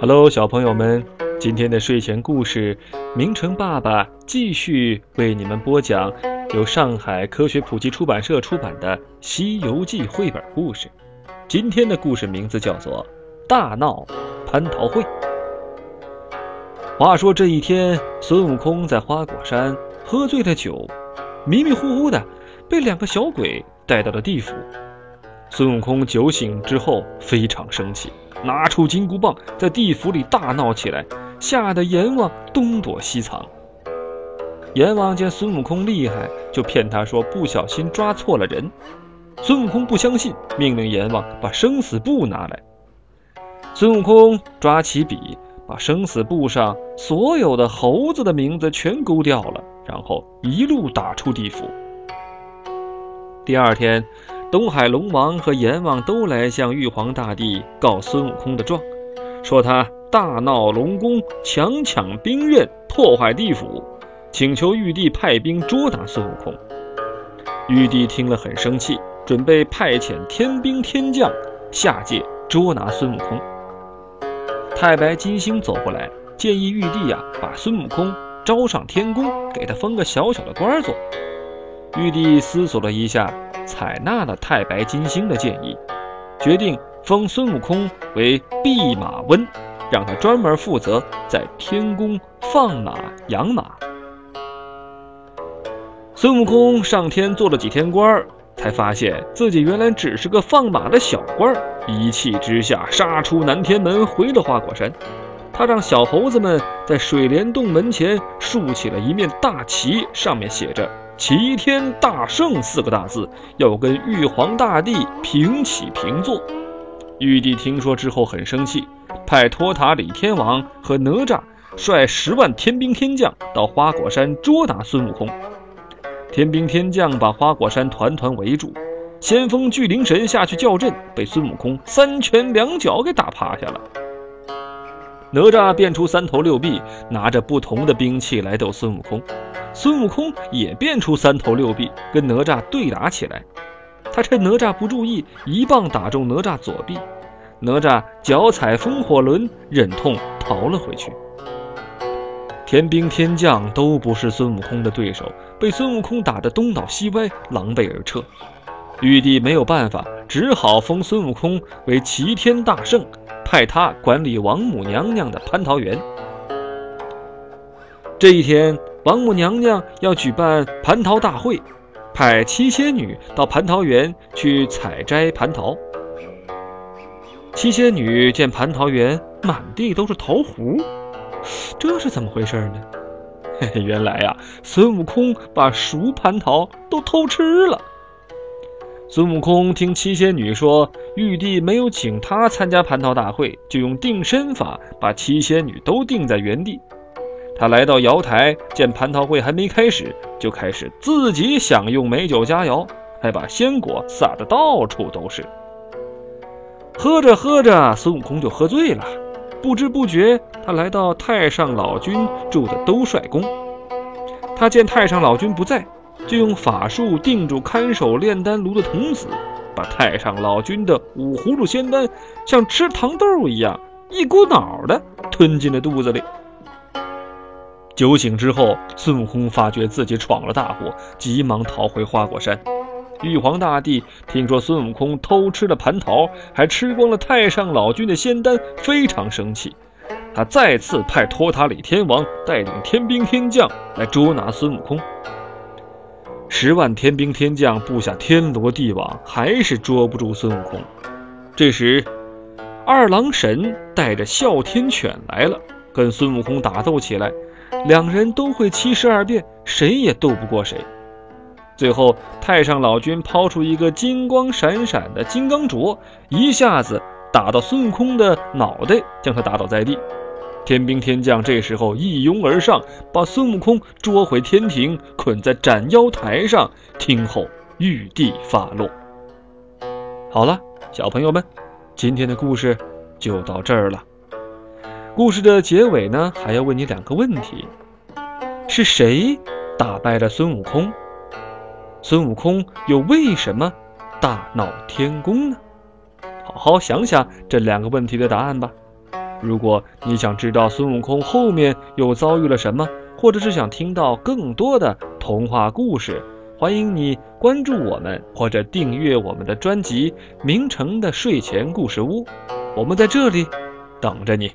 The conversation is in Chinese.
Hello，小朋友们，今天的睡前故事，明成爸爸继续为你们播讲由上海科学普及出版社出版的《西游记》绘本故事。今天的故事名字叫做《大闹蟠桃会》。话说这一天，孙悟空在花果山喝醉了酒，迷迷糊糊的被两个小鬼带到了地府。孙悟空酒醒之后非常生气。拿出金箍棒，在地府里大闹起来，吓得阎王东躲西藏。阎王见孙悟空厉害，就骗他说不小心抓错了人。孙悟空不相信，命令阎王把生死簿拿来。孙悟空抓起笔，把生死簿上所有的猴子的名字全勾掉了，然后一路打出地府。第二天。东海龙王和阎王都来向玉皇大帝告孙悟空的状，说他大闹龙宫，强抢兵刃，破坏地府，请求玉帝派兵捉拿孙悟空。玉帝听了很生气，准备派遣天兵天将下界捉拿孙悟空。太白金星走过来，建议玉帝呀，把孙悟空招上天宫，给他封个小小的官做。玉帝思索了一下。采纳了太白金星的建议，决定封孙悟空为弼马温，让他专门负责在天宫放马养马。孙悟空上天做了几天官，才发现自己原来只是个放马的小官，一气之下杀出南天门，回了花果山。他让小猴子们在水帘洞门前竖起了一面大旗，上面写着。齐天大圣四个大字要跟玉皇大帝平起平坐。玉帝听说之后很生气，派托塔李天王和哪吒率十万天兵天将到花果山捉拿孙悟空。天兵天将把花果山团团围住，先锋巨灵神下去叫阵，被孙悟空三拳两脚给打趴下了。哪吒变出三头六臂，拿着不同的兵器来斗孙悟空。孙悟空也变出三头六臂，跟哪吒对打起来。他趁哪吒不注意，一棒打中哪吒左臂，哪吒脚踩风火轮，忍痛逃了回去。天兵天将都不是孙悟空的对手，被孙悟空打得东倒西歪，狼狈而撤。玉帝没有办法，只好封孙悟空为齐天大圣。派他管理王母娘娘的蟠桃园。这一天，王母娘娘要举办蟠桃大会，派七仙女到蟠桃园去采摘蟠桃。七仙女见蟠桃园满地都是桃核，这是怎么回事呢？原来呀，孙悟空把熟蟠桃都偷吃了。孙悟空听七仙女说，玉帝没有请他参加蟠桃大会，就用定身法把七仙女都定在原地。他来到瑶台，见蟠桃会还没开始，就开始自己享用美酒佳肴，还把鲜果撒得到处都是。喝着喝着，孙悟空就喝醉了，不知不觉他来到太上老君住的兜率宫。他见太上老君不在。就用法术定住看守炼丹炉的童子，把太上老君的五葫芦仙丹像吃糖豆一样一股脑的吞进了肚子里。酒醒之后，孙悟空发觉自己闯了大祸，急忙逃回花果山。玉皇大帝听说孙悟空偷吃了蟠桃，还吃光了太上老君的仙丹，非常生气。他再次派托塔李天王带领天兵天将来捉拿孙悟空。十万天兵天将布下天罗地网，还是捉不住孙悟空。这时，二郎神带着哮天犬来了，跟孙悟空打斗起来。两人都会七十二变，谁也斗不过谁。最后，太上老君抛出一个金光闪闪的金刚镯，一下子打到孙悟空的脑袋，将他打倒在地。天兵天将这时候一拥而上，把孙悟空捉回天庭，捆在斩妖台上，听候玉帝发落。好了，小朋友们，今天的故事就到这儿了。故事的结尾呢，还要问你两个问题：是谁打败了孙悟空？孙悟空又为什么大闹天宫呢？好好想想这两个问题的答案吧。如果你想知道孙悟空后面又遭遇了什么，或者是想听到更多的童话故事，欢迎你关注我们或者订阅我们的专辑《名城的睡前故事屋》，我们在这里等着你。